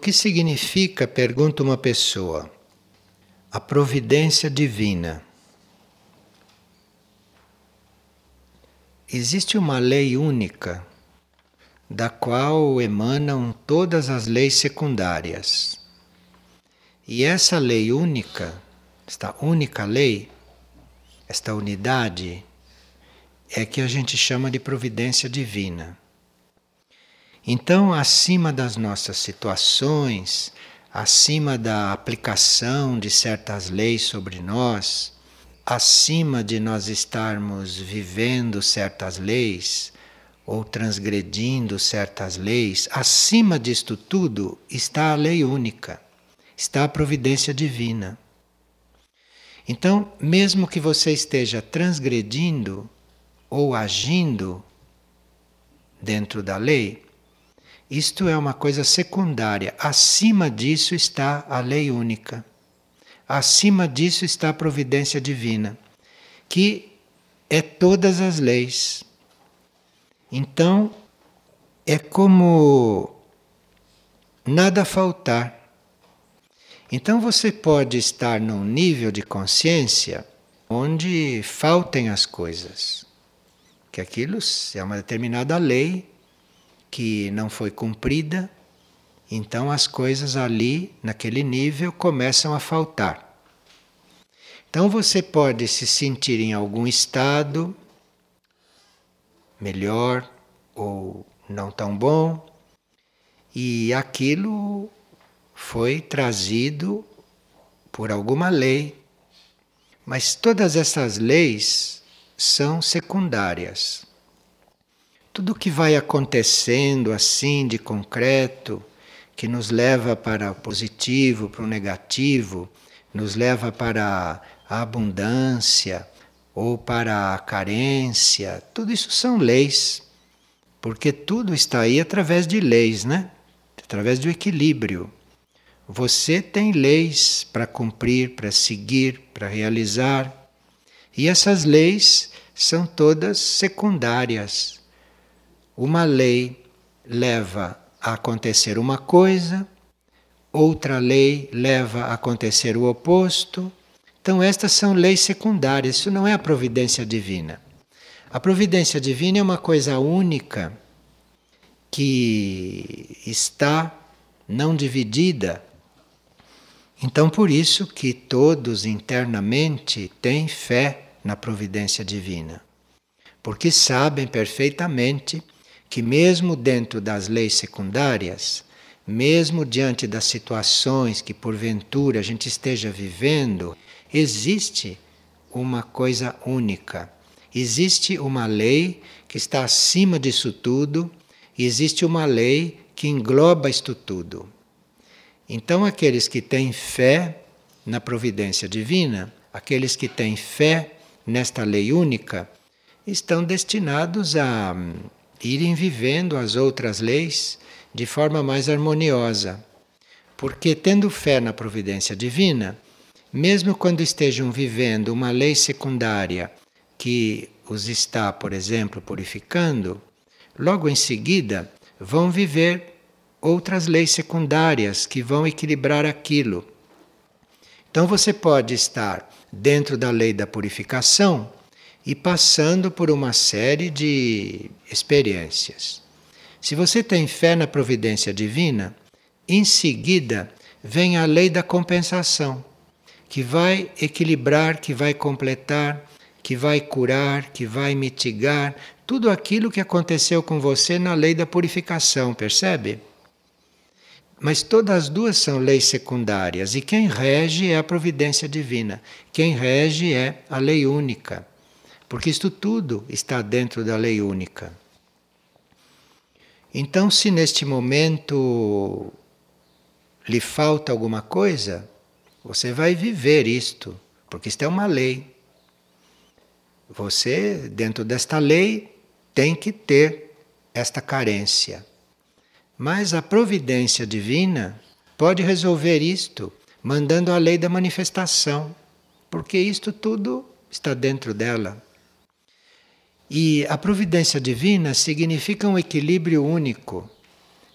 O que significa, pergunta uma pessoa, a providência divina? Existe uma lei única da qual emanam todas as leis secundárias. E essa lei única, esta única lei, esta unidade, é que a gente chama de providência divina. Então, acima das nossas situações, acima da aplicação de certas leis sobre nós, acima de nós estarmos vivendo certas leis ou transgredindo certas leis, acima disto tudo está a lei única, está a providência divina. Então, mesmo que você esteja transgredindo ou agindo dentro da lei, isto é uma coisa secundária. Acima disso está a lei única. Acima disso está a providência divina, que é todas as leis. Então, é como nada faltar. Então você pode estar num nível de consciência onde faltem as coisas. Que aquilo é uma determinada lei que não foi cumprida, então as coisas ali, naquele nível, começam a faltar. Então você pode se sentir em algum estado melhor ou não tão bom, e aquilo foi trazido por alguma lei. Mas todas essas leis são secundárias. Tudo que vai acontecendo assim de concreto, que nos leva para o positivo, para o negativo, nos leva para a abundância ou para a carência, tudo isso são leis, porque tudo está aí através de leis, né? Através do equilíbrio. Você tem leis para cumprir, para seguir, para realizar, e essas leis são todas secundárias uma lei leva a acontecer uma coisa, outra lei leva a acontecer o oposto. Então, estas são leis secundárias, isso não é a providência divina. A providência divina é uma coisa única que está não dividida. Então, por isso que todos internamente têm fé na providência divina, porque sabem perfeitamente que, mesmo dentro das leis secundárias, mesmo diante das situações que porventura a gente esteja vivendo, existe uma coisa única. Existe uma lei que está acima disso tudo, existe uma lei que engloba isto tudo. Então, aqueles que têm fé na providência divina, aqueles que têm fé nesta lei única, estão destinados a irem vivendo as outras leis de forma mais harmoniosa. Porque, tendo fé na providência divina, mesmo quando estejam vivendo uma lei secundária que os está, por exemplo, purificando, logo em seguida vão viver outras leis secundárias que vão equilibrar aquilo. Então você pode estar dentro da lei da purificação e passando por uma série de experiências. Se você tem fé na providência divina, em seguida vem a lei da compensação, que vai equilibrar, que vai completar, que vai curar, que vai mitigar tudo aquilo que aconteceu com você na lei da purificação, percebe? Mas todas as duas são leis secundárias e quem rege é a providência divina, quem rege é a lei única porque isto tudo está dentro da lei única. Então, se neste momento lhe falta alguma coisa, você vai viver isto, porque isto é uma lei. Você, dentro desta lei, tem que ter esta carência. Mas a providência divina pode resolver isto, mandando a lei da manifestação, porque isto tudo está dentro dela. E a providência divina significa um equilíbrio único,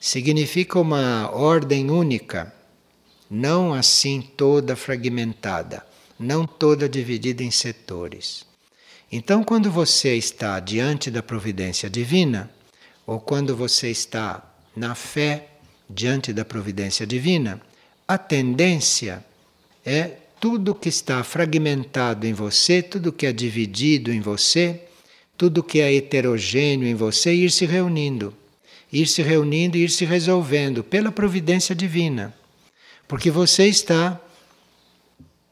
significa uma ordem única, não assim toda fragmentada, não toda dividida em setores. Então, quando você está diante da providência divina, ou quando você está na fé diante da providência divina, a tendência é tudo que está fragmentado em você, tudo que é dividido em você, tudo que é heterogêneo em você, ir se reunindo, ir se reunindo e ir se resolvendo pela providência divina. Porque você está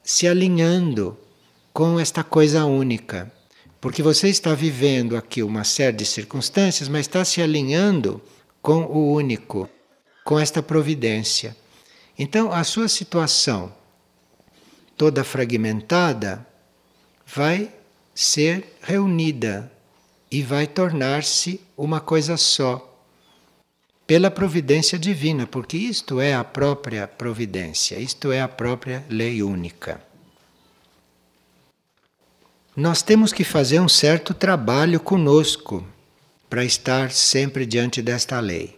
se alinhando com esta coisa única. Porque você está vivendo aqui uma série de circunstâncias, mas está se alinhando com o único, com esta providência. Então, a sua situação toda fragmentada vai ser reunida e vai tornar-se uma coisa só. Pela providência divina, porque isto é a própria providência, isto é a própria lei única. Nós temos que fazer um certo trabalho conosco para estar sempre diante desta lei.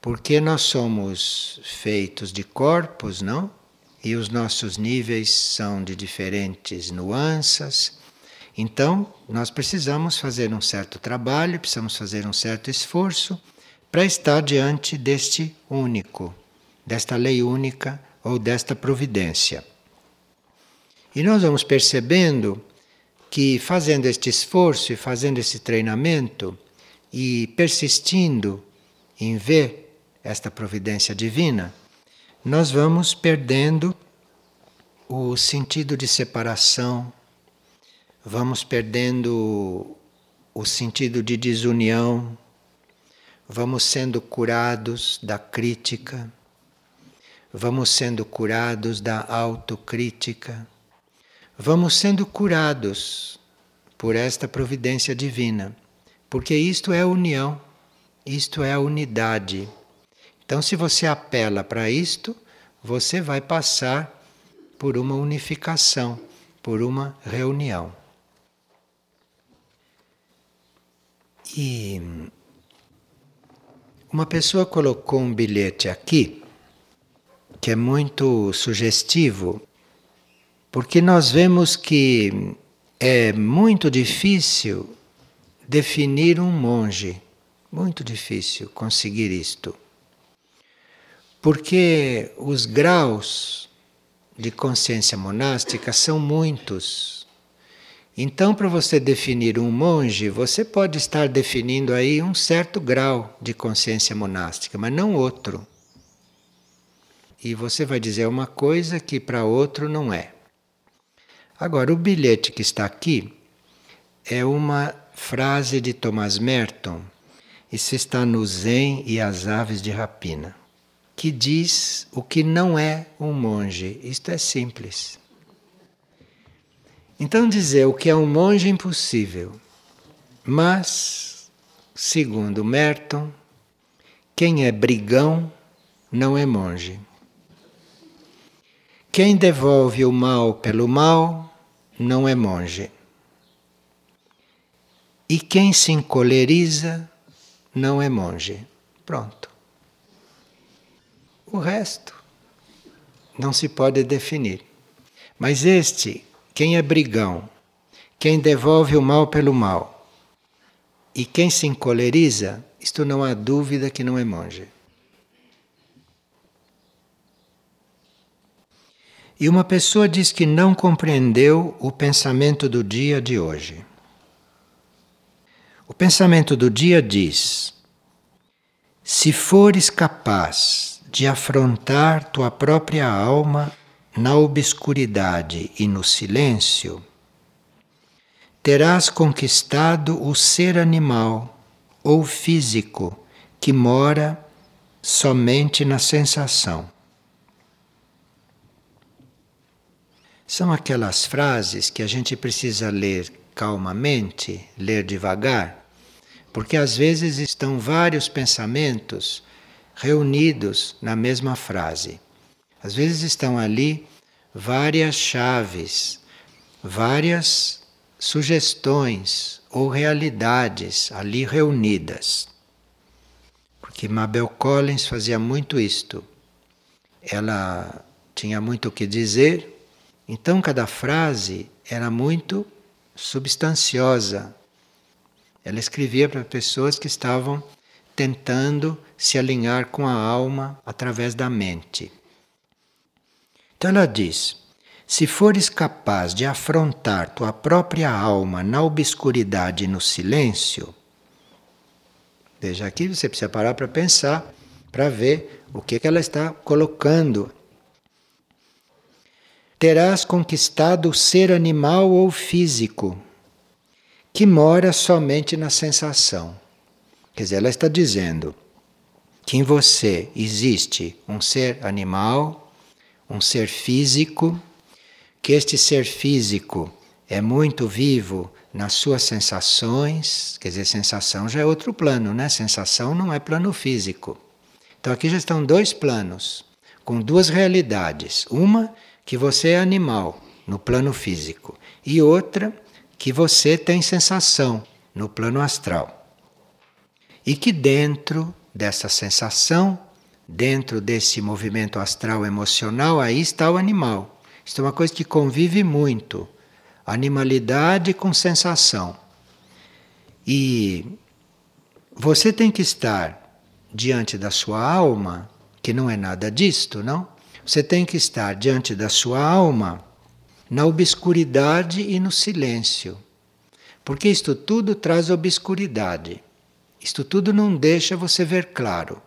Porque nós somos feitos de corpos, não? E os nossos níveis são de diferentes nuances. Então, nós precisamos fazer um certo trabalho, precisamos fazer um certo esforço para estar diante deste único, desta lei única ou desta providência. E nós vamos percebendo que fazendo este esforço e fazendo esse treinamento e persistindo em ver esta providência divina, nós vamos perdendo o sentido de separação, vamos perdendo o sentido de desunião, vamos sendo curados da crítica, vamos sendo curados da autocrítica, vamos sendo curados por esta providência divina, porque isto é união, isto é a unidade. Então, se você apela para isto, você vai passar por uma unificação, por uma reunião. E uma pessoa colocou um bilhete aqui que é muito sugestivo, porque nós vemos que é muito difícil definir um monge, muito difícil conseguir isto porque os graus de consciência monástica são muitos. Então, para você definir um monge, você pode estar definindo aí um certo grau de consciência monástica, mas não outro. E você vai dizer uma coisa que para outro não é. Agora, o bilhete que está aqui é uma frase de Thomas Merton. Isso está no Zen e as Aves de Rapina que diz o que não é um monge. Isto é simples. Então, dizer o que é um monge é impossível. Mas, segundo Merton, quem é brigão não é monge. Quem devolve o mal pelo mal não é monge. E quem se encoleriza não é monge. Pronto. O resto não se pode definir. Mas este, quem é brigão, quem devolve o mal pelo mal e quem se encoleriza, isto não há dúvida que não é monge. E uma pessoa diz que não compreendeu o pensamento do dia de hoje. O pensamento do dia diz: se fores capaz de afrontar tua própria alma na obscuridade e no silêncio, terás conquistado o ser animal ou físico que mora somente na sensação. São aquelas frases que a gente precisa ler calmamente, ler devagar, porque às vezes estão vários pensamentos reunidos na mesma frase. Às vezes estão ali várias chaves, várias sugestões ou realidades ali reunidas. Porque que Mabel Collins fazia muito isto. Ela tinha muito o que dizer, então cada frase era muito substanciosa. Ela escrevia para pessoas que estavam tentando se alinhar com a alma através da mente. Então ela diz: se fores capaz de afrontar tua própria alma na obscuridade e no silêncio, veja aqui você precisa parar para pensar, para ver o que, que ela está colocando. Terás conquistado o ser animal ou físico, que mora somente na sensação. Quer dizer, ela está dizendo que em você existe um ser animal, um ser físico, que este ser físico é muito vivo nas suas sensações, quer dizer, sensação já é outro plano, né? Sensação não é plano físico. Então aqui já estão dois planos, com duas realidades. Uma que você é animal no plano físico e outra que você tem sensação no plano astral. E que dentro dessa sensação, dentro desse movimento astral emocional, aí está o animal. Isto é uma coisa que convive muito. Animalidade com sensação. E você tem que estar diante da sua alma, que não é nada disto, não? Você tem que estar diante da sua alma na obscuridade e no silêncio. Porque isto tudo traz obscuridade. Isto tudo não deixa você ver claro.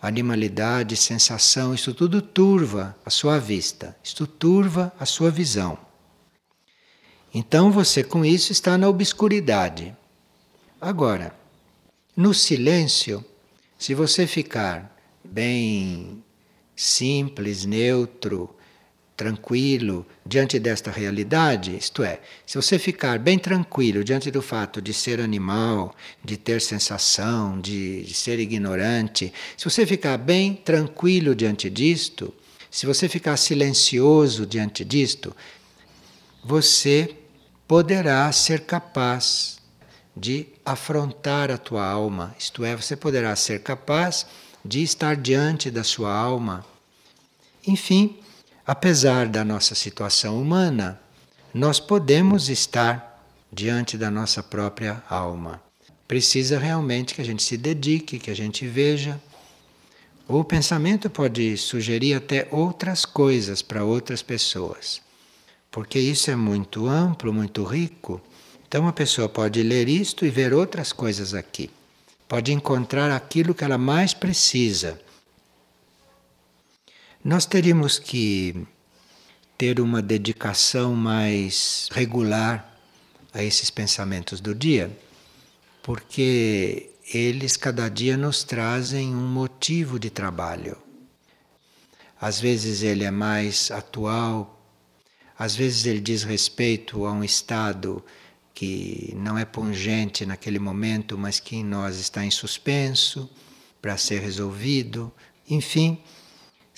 Animalidade, sensação, isto tudo turva a sua vista, isto turva a sua visão. Então você com isso está na obscuridade. Agora, no silêncio, se você ficar bem simples, neutro, tranquilo diante desta realidade, isto é, se você ficar bem tranquilo diante do fato de ser animal, de ter sensação, de, de ser ignorante, se você ficar bem tranquilo diante disto, se você ficar silencioso diante disto, você poderá ser capaz de afrontar a tua alma, isto é, você poderá ser capaz de estar diante da sua alma. Enfim, apesar da nossa situação humana, nós podemos estar diante da nossa própria alma. Precisa realmente que a gente se dedique, que a gente veja. O pensamento pode sugerir até outras coisas para outras pessoas, porque isso é muito amplo, muito rico. Então, uma pessoa pode ler isto e ver outras coisas aqui. Pode encontrar aquilo que ela mais precisa nós teríamos que ter uma dedicação mais regular a esses pensamentos do dia, porque eles cada dia nos trazem um motivo de trabalho. Às vezes ele é mais atual, às vezes ele diz respeito a um estado que não é pungente naquele momento, mas que em nós está em suspenso para ser resolvido. Enfim,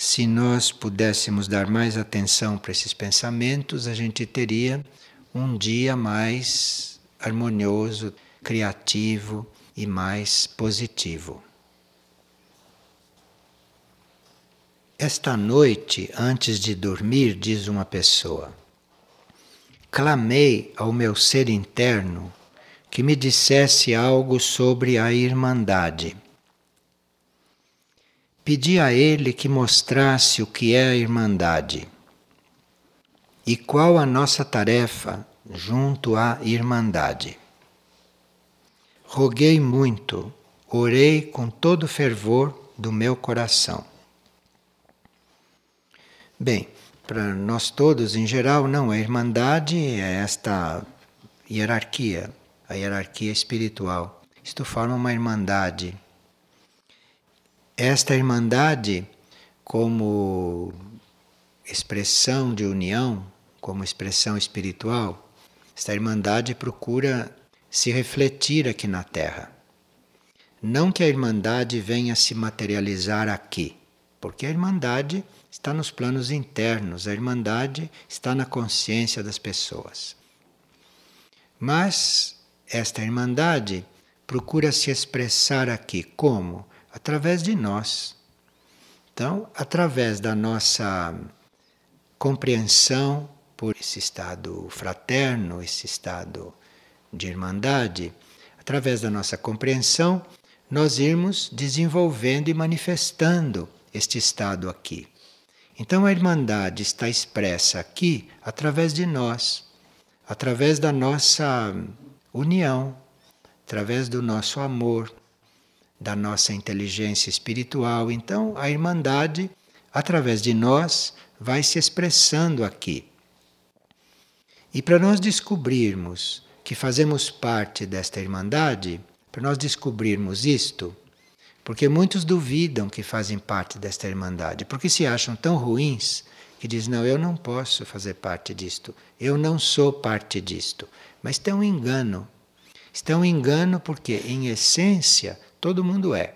se nós pudéssemos dar mais atenção para esses pensamentos, a gente teria um dia mais harmonioso, criativo e mais positivo. Esta noite, antes de dormir, diz uma pessoa, clamei ao meu ser interno que me dissesse algo sobre a Irmandade pedi a ele que mostrasse o que é a Irmandade e qual a nossa tarefa junto à Irmandade. Roguei muito, orei com todo o fervor do meu coração. Bem, para nós todos em geral, não, a Irmandade é esta hierarquia, a hierarquia espiritual. Isto forma uma Irmandade esta irmandade, como expressão de união, como expressão espiritual, esta irmandade procura se refletir aqui na Terra. Não que a irmandade venha se materializar aqui, porque a irmandade está nos planos internos, a irmandade está na consciência das pessoas. Mas esta irmandade procura se expressar aqui como? Através de nós. Então, através da nossa compreensão por esse estado fraterno, esse estado de irmandade, através da nossa compreensão, nós irmos desenvolvendo e manifestando este estado aqui. Então a Irmandade está expressa aqui através de nós, através da nossa união, através do nosso amor, da nossa inteligência espiritual. Então a Irmandade, através de nós, vai se expressando aqui. E para nós descobrirmos que fazemos parte desta Irmandade, para nós descobrirmos isto, porque muitos duvidam que fazem parte desta Irmandade, porque se acham tão ruins que dizem: Não, eu não posso fazer parte disto, eu não sou parte disto. Mas tem um engano. Está um engano porque, em essência, todo mundo é.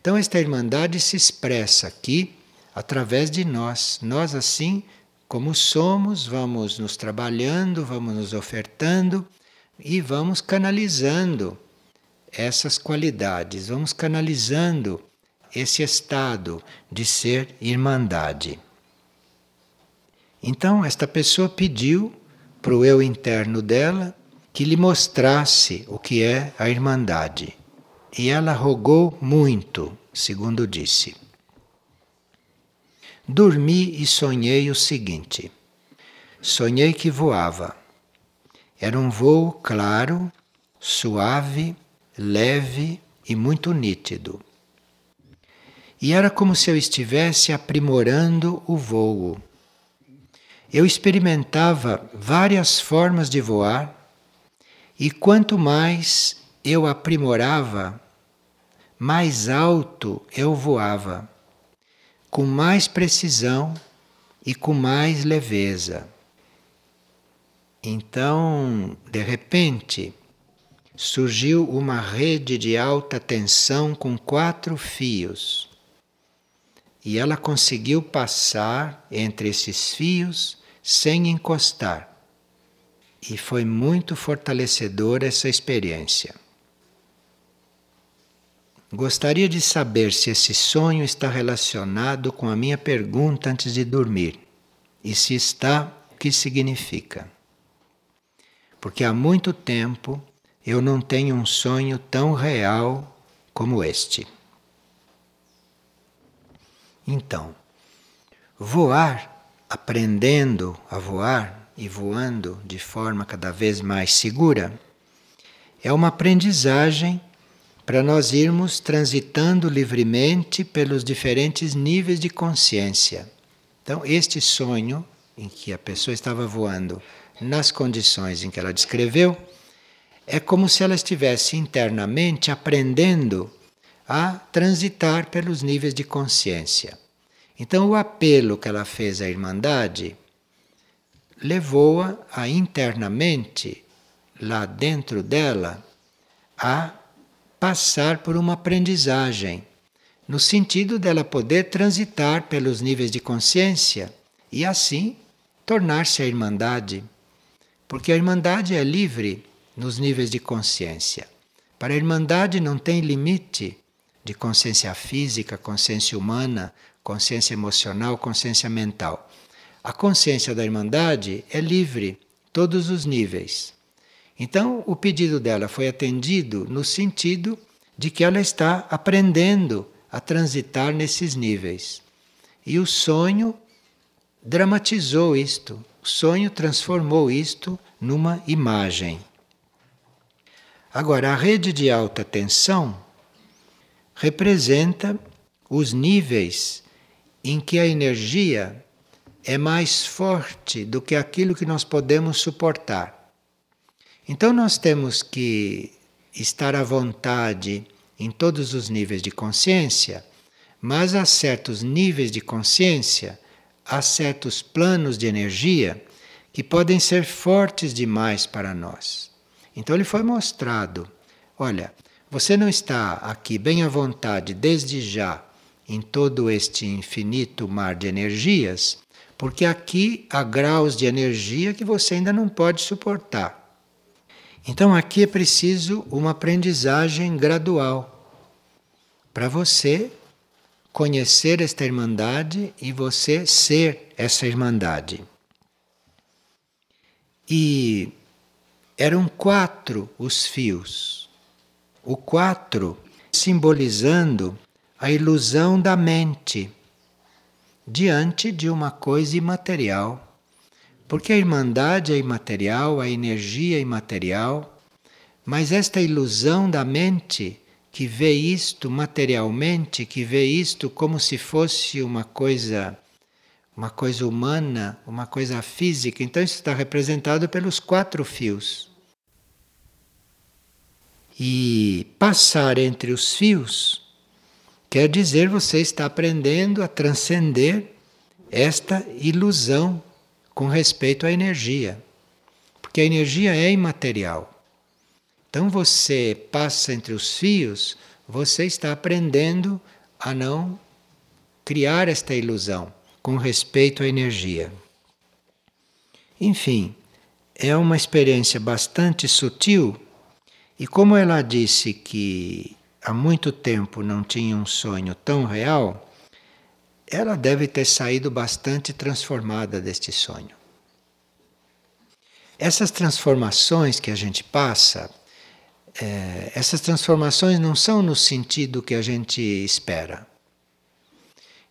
Então, esta Irmandade se expressa aqui através de nós. Nós, assim como somos, vamos nos trabalhando, vamos nos ofertando e vamos canalizando essas qualidades, vamos canalizando esse estado de ser irmandade. Então, esta pessoa pediu para o eu interno dela que lhe mostrasse o que é a irmandade. E ela rogou muito, segundo disse. Dormi e sonhei o seguinte: sonhei que voava. Era um voo claro, suave leve e muito nítido. E era como se eu estivesse aprimorando o voo. Eu experimentava várias formas de voar, e quanto mais eu aprimorava, mais alto eu voava, com mais precisão e com mais leveza. Então, de repente, surgiu uma rede de alta tensão com quatro fios. E ela conseguiu passar entre esses fios sem encostar. E foi muito fortalecedora essa experiência. Gostaria de saber se esse sonho está relacionado com a minha pergunta antes de dormir. E se está, o que significa? Porque há muito tempo eu não tenho um sonho tão real como este. Então, voar, aprendendo a voar e voando de forma cada vez mais segura, é uma aprendizagem para nós irmos transitando livremente pelos diferentes níveis de consciência. Então, este sonho em que a pessoa estava voando nas condições em que ela descreveu, é como se ela estivesse internamente aprendendo a transitar pelos níveis de consciência. Então, o apelo que ela fez à Irmandade levou-a a internamente, lá dentro dela, a passar por uma aprendizagem, no sentido dela poder transitar pelos níveis de consciência e assim tornar-se a Irmandade. Porque a Irmandade é livre nos níveis de consciência. Para a Irmandade não tem limite de consciência física, consciência humana, consciência emocional, consciência mental. A consciência da Irmandade é livre, todos os níveis. Então, o pedido dela foi atendido no sentido de que ela está aprendendo a transitar nesses níveis. E o sonho dramatizou isto, o sonho transformou isto numa imagem. Agora, a rede de alta tensão representa os níveis em que a energia é mais forte do que aquilo que nós podemos suportar. Então, nós temos que estar à vontade em todos os níveis de consciência, mas há certos níveis de consciência, há certos planos de energia que podem ser fortes demais para nós. Então ele foi mostrado: olha, você não está aqui bem à vontade desde já em todo este infinito mar de energias, porque aqui há graus de energia que você ainda não pode suportar. Então aqui é preciso uma aprendizagem gradual para você conhecer esta irmandade e você ser essa irmandade. E eram quatro os fios. O quatro simbolizando a ilusão da mente diante de uma coisa imaterial. Porque a irmandade é imaterial, a energia é imaterial, mas esta ilusão da mente que vê isto materialmente, que vê isto como se fosse uma coisa uma coisa humana, uma coisa física. Então isso está representado pelos quatro fios. E passar entre os fios quer dizer você está aprendendo a transcender esta ilusão com respeito à energia. Porque a energia é imaterial. Então você passa entre os fios, você está aprendendo a não criar esta ilusão com respeito à energia. Enfim, é uma experiência bastante sutil e como ela disse que há muito tempo não tinha um sonho tão real, ela deve ter saído bastante transformada deste sonho. Essas transformações que a gente passa é, essas transformações não são no sentido que a gente espera.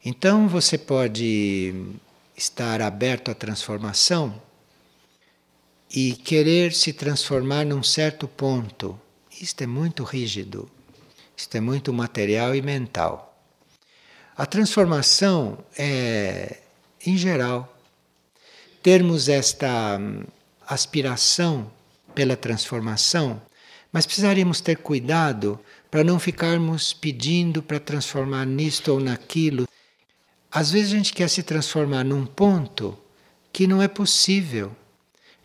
Então você pode estar aberto à transformação e querer se transformar num certo ponto. Isto é muito rígido, isto é muito material e mental. A transformação é, em geral, termos esta hum, aspiração pela transformação mas precisaríamos ter cuidado para não ficarmos pedindo para transformar nisto ou naquilo. Às vezes a gente quer se transformar num ponto que não é possível.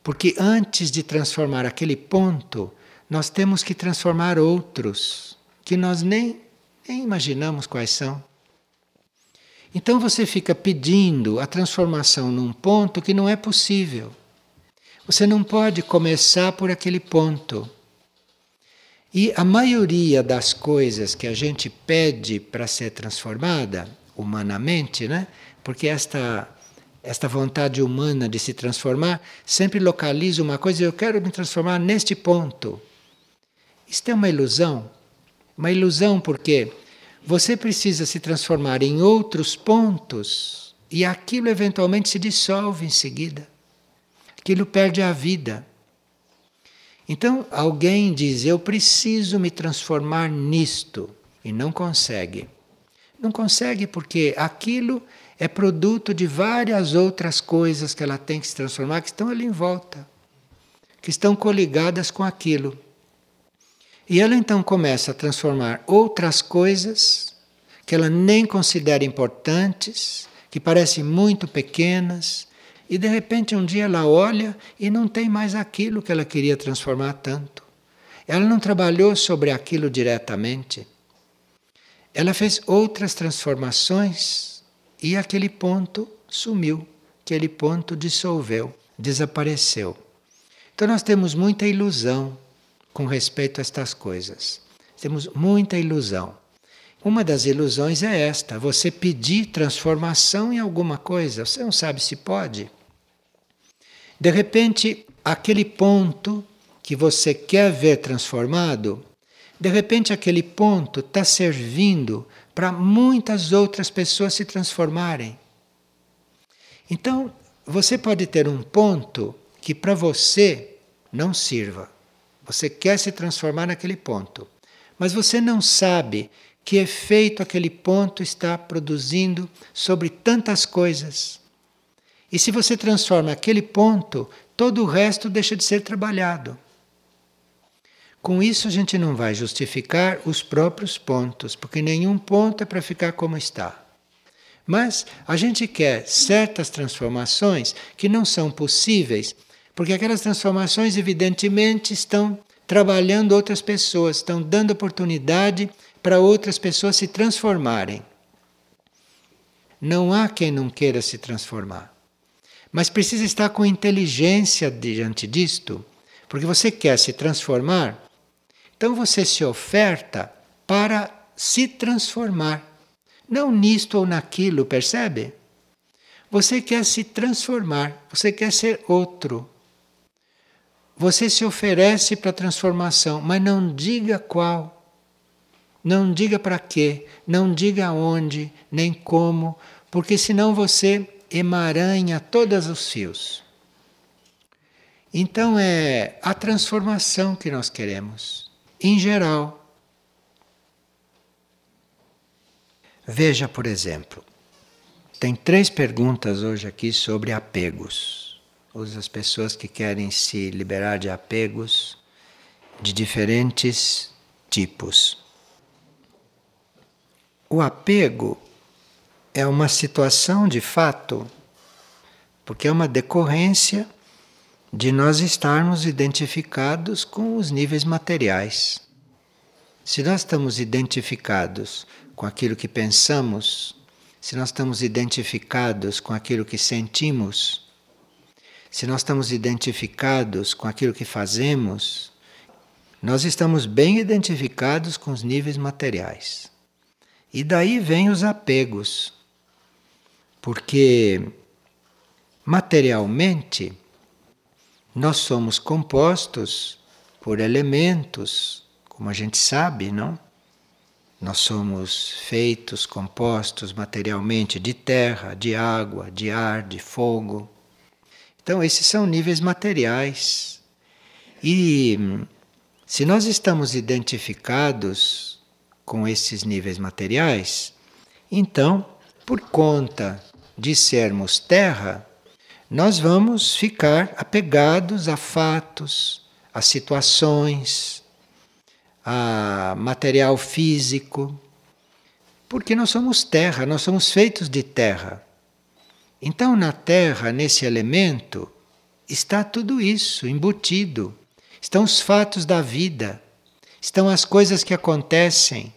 Porque antes de transformar aquele ponto, nós temos que transformar outros que nós nem, nem imaginamos quais são. Então você fica pedindo a transformação num ponto que não é possível. Você não pode começar por aquele ponto. E a maioria das coisas que a gente pede para ser transformada humanamente, né? Porque esta esta vontade humana de se transformar sempre localiza uma coisa, eu quero me transformar neste ponto. Isto é uma ilusão. Uma ilusão porque você precisa se transformar em outros pontos e aquilo eventualmente se dissolve em seguida. Aquilo perde a vida. Então alguém diz: Eu preciso me transformar nisto, e não consegue. Não consegue porque aquilo é produto de várias outras coisas que ela tem que se transformar, que estão ali em volta, que estão coligadas com aquilo. E ela então começa a transformar outras coisas que ela nem considera importantes, que parecem muito pequenas, e de repente um dia ela olha e não tem mais aquilo que ela queria transformar tanto. Ela não trabalhou sobre aquilo diretamente. Ela fez outras transformações e aquele ponto sumiu, aquele ponto dissolveu, desapareceu. Então nós temos muita ilusão com respeito a estas coisas. Temos muita ilusão. Uma das ilusões é esta: você pedir transformação em alguma coisa, você não sabe se pode. De repente, aquele ponto que você quer ver transformado, de repente aquele ponto está servindo para muitas outras pessoas se transformarem. Então, você pode ter um ponto que para você não sirva. Você quer se transformar naquele ponto, mas você não sabe que efeito aquele ponto está produzindo sobre tantas coisas. E se você transforma aquele ponto, todo o resto deixa de ser trabalhado. Com isso, a gente não vai justificar os próprios pontos, porque nenhum ponto é para ficar como está. Mas a gente quer certas transformações que não são possíveis, porque aquelas transformações, evidentemente, estão trabalhando outras pessoas, estão dando oportunidade para outras pessoas se transformarem. Não há quem não queira se transformar. Mas precisa estar com inteligência diante disto, porque você quer se transformar, então você se oferta para se transformar. Não nisto ou naquilo, percebe? Você quer se transformar, você quer ser outro. Você se oferece para a transformação, mas não diga qual. Não diga para quê, não diga onde, nem como, porque senão você emaranha todos os fios. Então é a transformação que nós queremos, em geral. Veja, por exemplo, tem três perguntas hoje aqui sobre apegos. As pessoas que querem se liberar de apegos de diferentes tipos. O apego é uma situação de fato, porque é uma decorrência de nós estarmos identificados com os níveis materiais. Se nós estamos identificados com aquilo que pensamos, se nós estamos identificados com aquilo que sentimos, se nós estamos identificados com aquilo que fazemos, nós estamos bem identificados com os níveis materiais. E daí vêm os apegos, porque materialmente nós somos compostos por elementos, como a gente sabe, não? Nós somos feitos, compostos materialmente de terra, de água, de ar, de fogo. Então, esses são níveis materiais. E se nós estamos identificados com esses níveis materiais, então, por conta de sermos terra, nós vamos ficar apegados a fatos, a situações, a material físico, porque nós somos terra, nós somos feitos de terra. Então, na terra, nesse elemento, está tudo isso embutido. Estão os fatos da vida, estão as coisas que acontecem,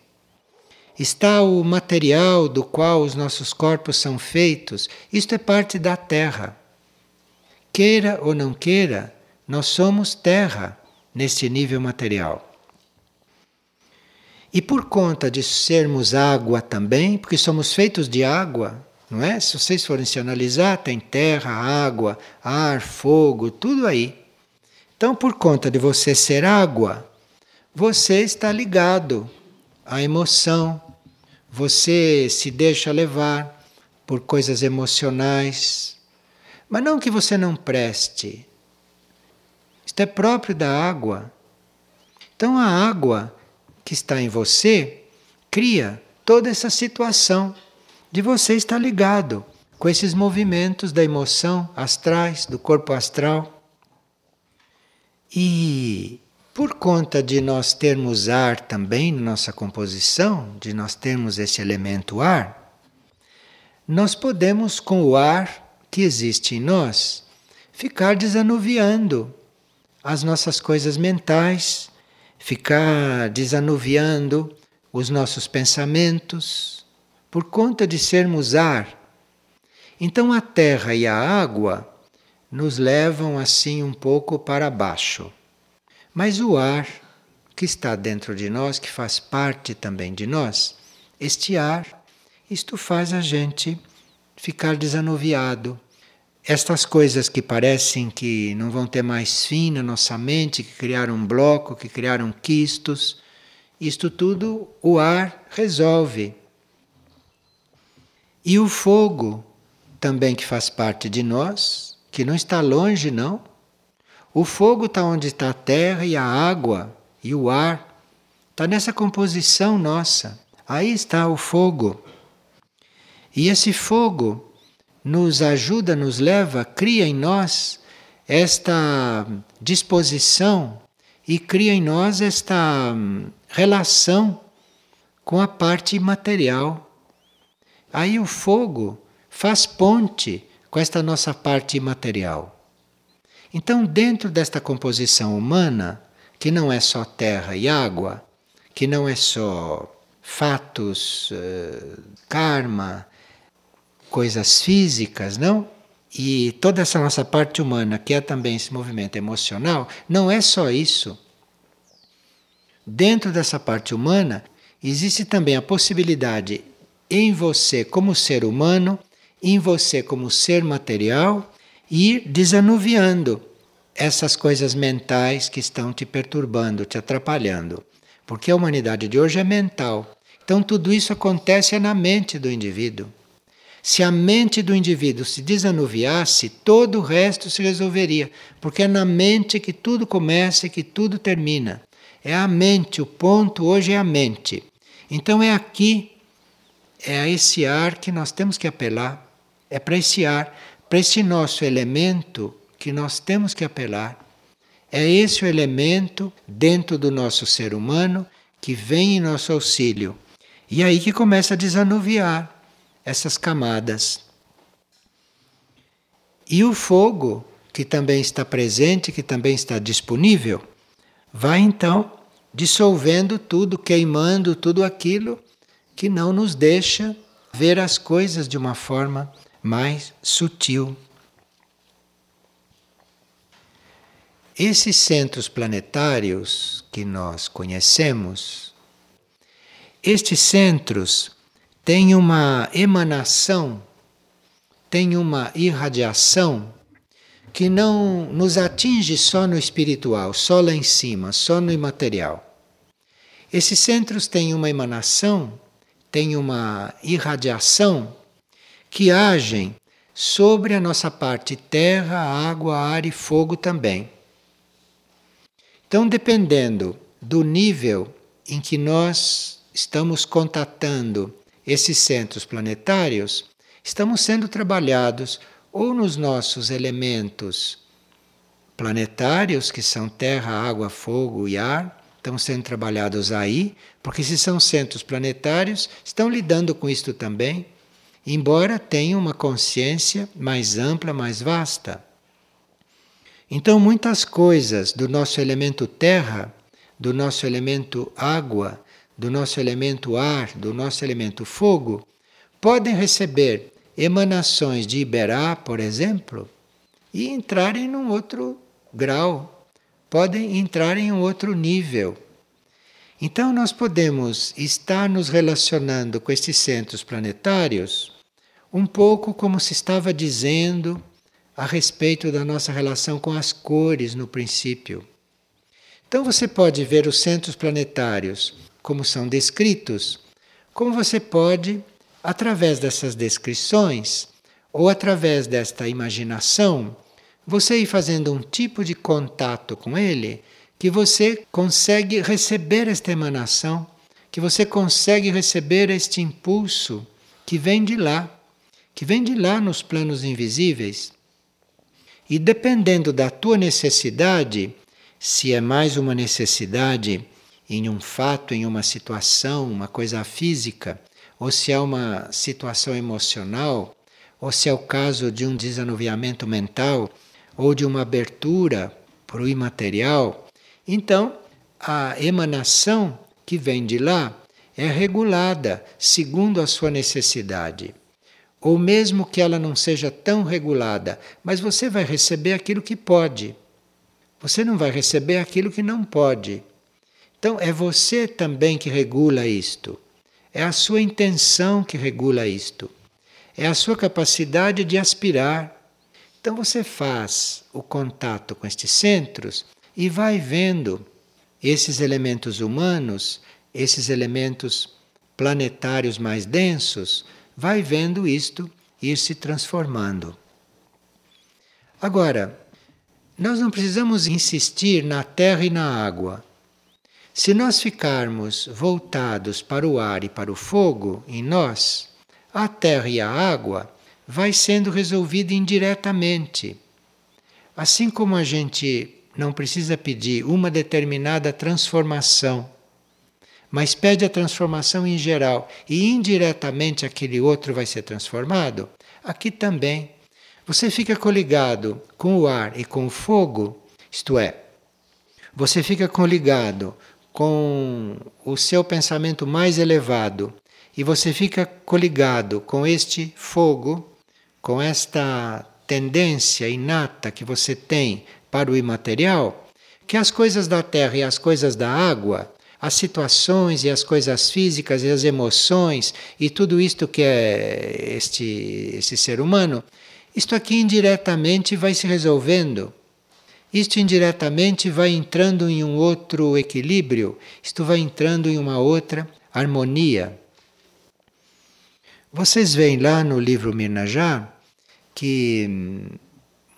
está o material do qual os nossos corpos são feitos. Isto é parte da terra. Queira ou não queira, nós somos terra neste nível material. E por conta de sermos água também, porque somos feitos de água, não é? Se vocês forem se analisar, tem terra, água, ar, fogo, tudo aí. Então, por conta de você ser água, você está ligado à emoção, você se deixa levar por coisas emocionais, mas não que você não preste. Isto é próprio da água. Então a água que está em você cria toda essa situação de você estar ligado com esses movimentos da emoção astrais, do corpo astral. E por conta de nós termos ar também na nossa composição, de nós termos esse elemento ar, nós podemos com o ar que existe em nós ficar desanuviando as nossas coisas mentais, ficar desanuviando os nossos pensamentos, por conta de sermos ar. Então a terra e a água nos levam assim um pouco para baixo. Mas o ar que está dentro de nós, que faz parte também de nós, este ar, isto faz a gente ficar desanuviado. Estas coisas que parecem que não vão ter mais fim na nossa mente, que criaram bloco, que criaram quistos, isto tudo o ar resolve. E o fogo, também que faz parte de nós, que não está longe, não. O fogo está onde está a terra e a água e o ar. Está nessa composição nossa. Aí está o fogo. E esse fogo nos ajuda, nos leva, cria em nós esta disposição e cria em nós esta hum, relação com a parte material. Aí o fogo faz ponte com esta nossa parte material. Então, dentro desta composição humana, que não é só terra e água, que não é só fatos, eh, karma, coisas físicas, não? E toda essa nossa parte humana, que é também esse movimento emocional, não é só isso. Dentro dessa parte humana existe também a possibilidade em você como ser humano, em você como ser material, ir desanuviando essas coisas mentais que estão te perturbando, te atrapalhando. Porque a humanidade de hoje é mental. Então tudo isso acontece na mente do indivíduo. Se a mente do indivíduo se desanuviasse, todo o resto se resolveria, porque é na mente que tudo começa e que tudo termina. É a mente, o ponto hoje é a mente. Então é aqui, é a esse ar que nós temos que apelar. É para esse ar, para esse nosso elemento que nós temos que apelar. É esse o elemento dentro do nosso ser humano que vem em nosso auxílio. E aí que começa a desanuviar essas camadas. E o fogo, que também está presente, que também está disponível, vai então dissolvendo tudo, queimando tudo aquilo que não nos deixa ver as coisas de uma forma mais sutil. Esses centros planetários que nós conhecemos, estes centros tem uma emanação, tem uma irradiação que não nos atinge só no espiritual, só lá em cima, só no imaterial. Esses centros têm uma emanação, têm uma irradiação que agem sobre a nossa parte terra, água, ar e fogo também. Então, dependendo do nível em que nós estamos contatando esses centros planetários estamos sendo trabalhados ou nos nossos elementos planetários, que são terra, água, fogo e ar, estão sendo trabalhados aí, porque se são centros planetários, estão lidando com isto também, embora tenham uma consciência mais ampla, mais vasta. Então, muitas coisas do nosso elemento terra, do nosso elemento água, do nosso elemento ar, do nosso elemento fogo, podem receber emanações de Iberá, por exemplo, e entrarem num outro grau, podem entrar em um outro nível. Então, nós podemos estar nos relacionando com esses centros planetários um pouco como se estava dizendo a respeito da nossa relação com as cores no princípio. Então, você pode ver os centros planetários como são descritos, como você pode, através dessas descrições ou através desta imaginação, você ir fazendo um tipo de contato com ele que você consegue receber esta emanação, que você consegue receber este impulso que vem de lá, que vem de lá nos planos invisíveis. E dependendo da tua necessidade, se é mais uma necessidade em um fato, em uma situação, uma coisa física, ou se é uma situação emocional, ou se é o caso de um desanuviamento mental, ou de uma abertura para o imaterial, então a emanação que vem de lá é regulada segundo a sua necessidade. Ou mesmo que ela não seja tão regulada, mas você vai receber aquilo que pode. Você não vai receber aquilo que não pode. Então é você também que regula isto. É a sua intenção que regula isto. É a sua capacidade de aspirar. Então você faz o contato com estes centros e vai vendo esses elementos humanos, esses elementos planetários mais densos, vai vendo isto ir se transformando. Agora, nós não precisamos insistir na terra e na água. Se nós ficarmos voltados para o ar e para o fogo em nós, a terra e a água vai sendo resolvida indiretamente. Assim como a gente não precisa pedir uma determinada transformação, mas pede a transformação em geral e indiretamente aquele outro vai ser transformado, aqui também. Você fica coligado com o ar e com o fogo, isto é, você fica coligado com o seu pensamento mais elevado e você fica coligado com este fogo, com esta tendência inata que você tem para o imaterial, que as coisas da terra e as coisas da água, as situações e as coisas físicas e as emoções e tudo isto que é este, este ser humano, isto aqui indiretamente vai se resolvendo. Isto indiretamente vai entrando em um outro equilíbrio, isto vai entrando em uma outra harmonia. Vocês veem lá no livro Mirnajá que hum,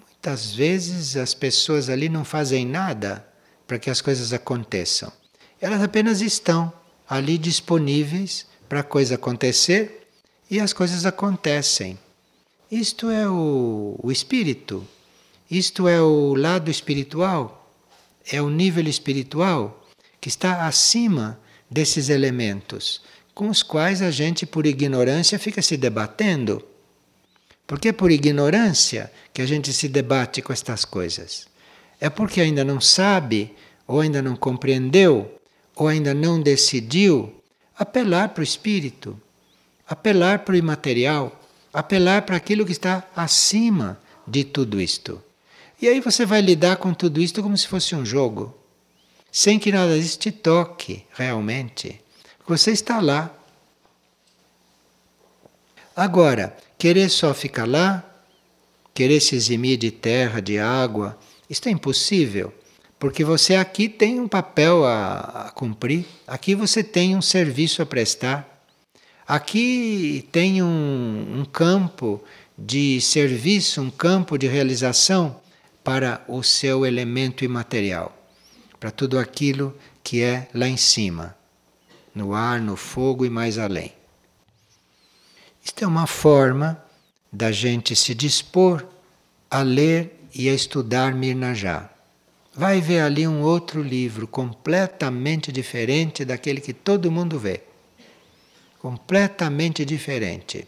muitas vezes as pessoas ali não fazem nada para que as coisas aconteçam. Elas apenas estão ali disponíveis para a coisa acontecer e as coisas acontecem. Isto é o, o espírito, isto é o lado espiritual, é o nível espiritual que está acima desses elementos com os quais a gente, por ignorância, fica se debatendo. Porque é por ignorância que a gente se debate com estas coisas. É porque ainda não sabe, ou ainda não compreendeu, ou ainda não decidiu apelar para o espírito, apelar para o imaterial, apelar para aquilo que está acima de tudo isto. E aí você vai lidar com tudo isto como se fosse um jogo, sem que nada disso te toque realmente. Você está lá. Agora, Querer só ficar lá, querer se eximir de terra, de água, isso é impossível, porque você aqui tem um papel a, a cumprir, aqui você tem um serviço a prestar, aqui tem um, um campo de serviço, um campo de realização para o seu elemento imaterial, para tudo aquilo que é lá em cima, no ar, no fogo e mais além. Isto é uma forma da gente se dispor a ler e a estudar Mirnajá. Vai ver ali um outro livro completamente diferente daquele que todo mundo vê. Completamente diferente.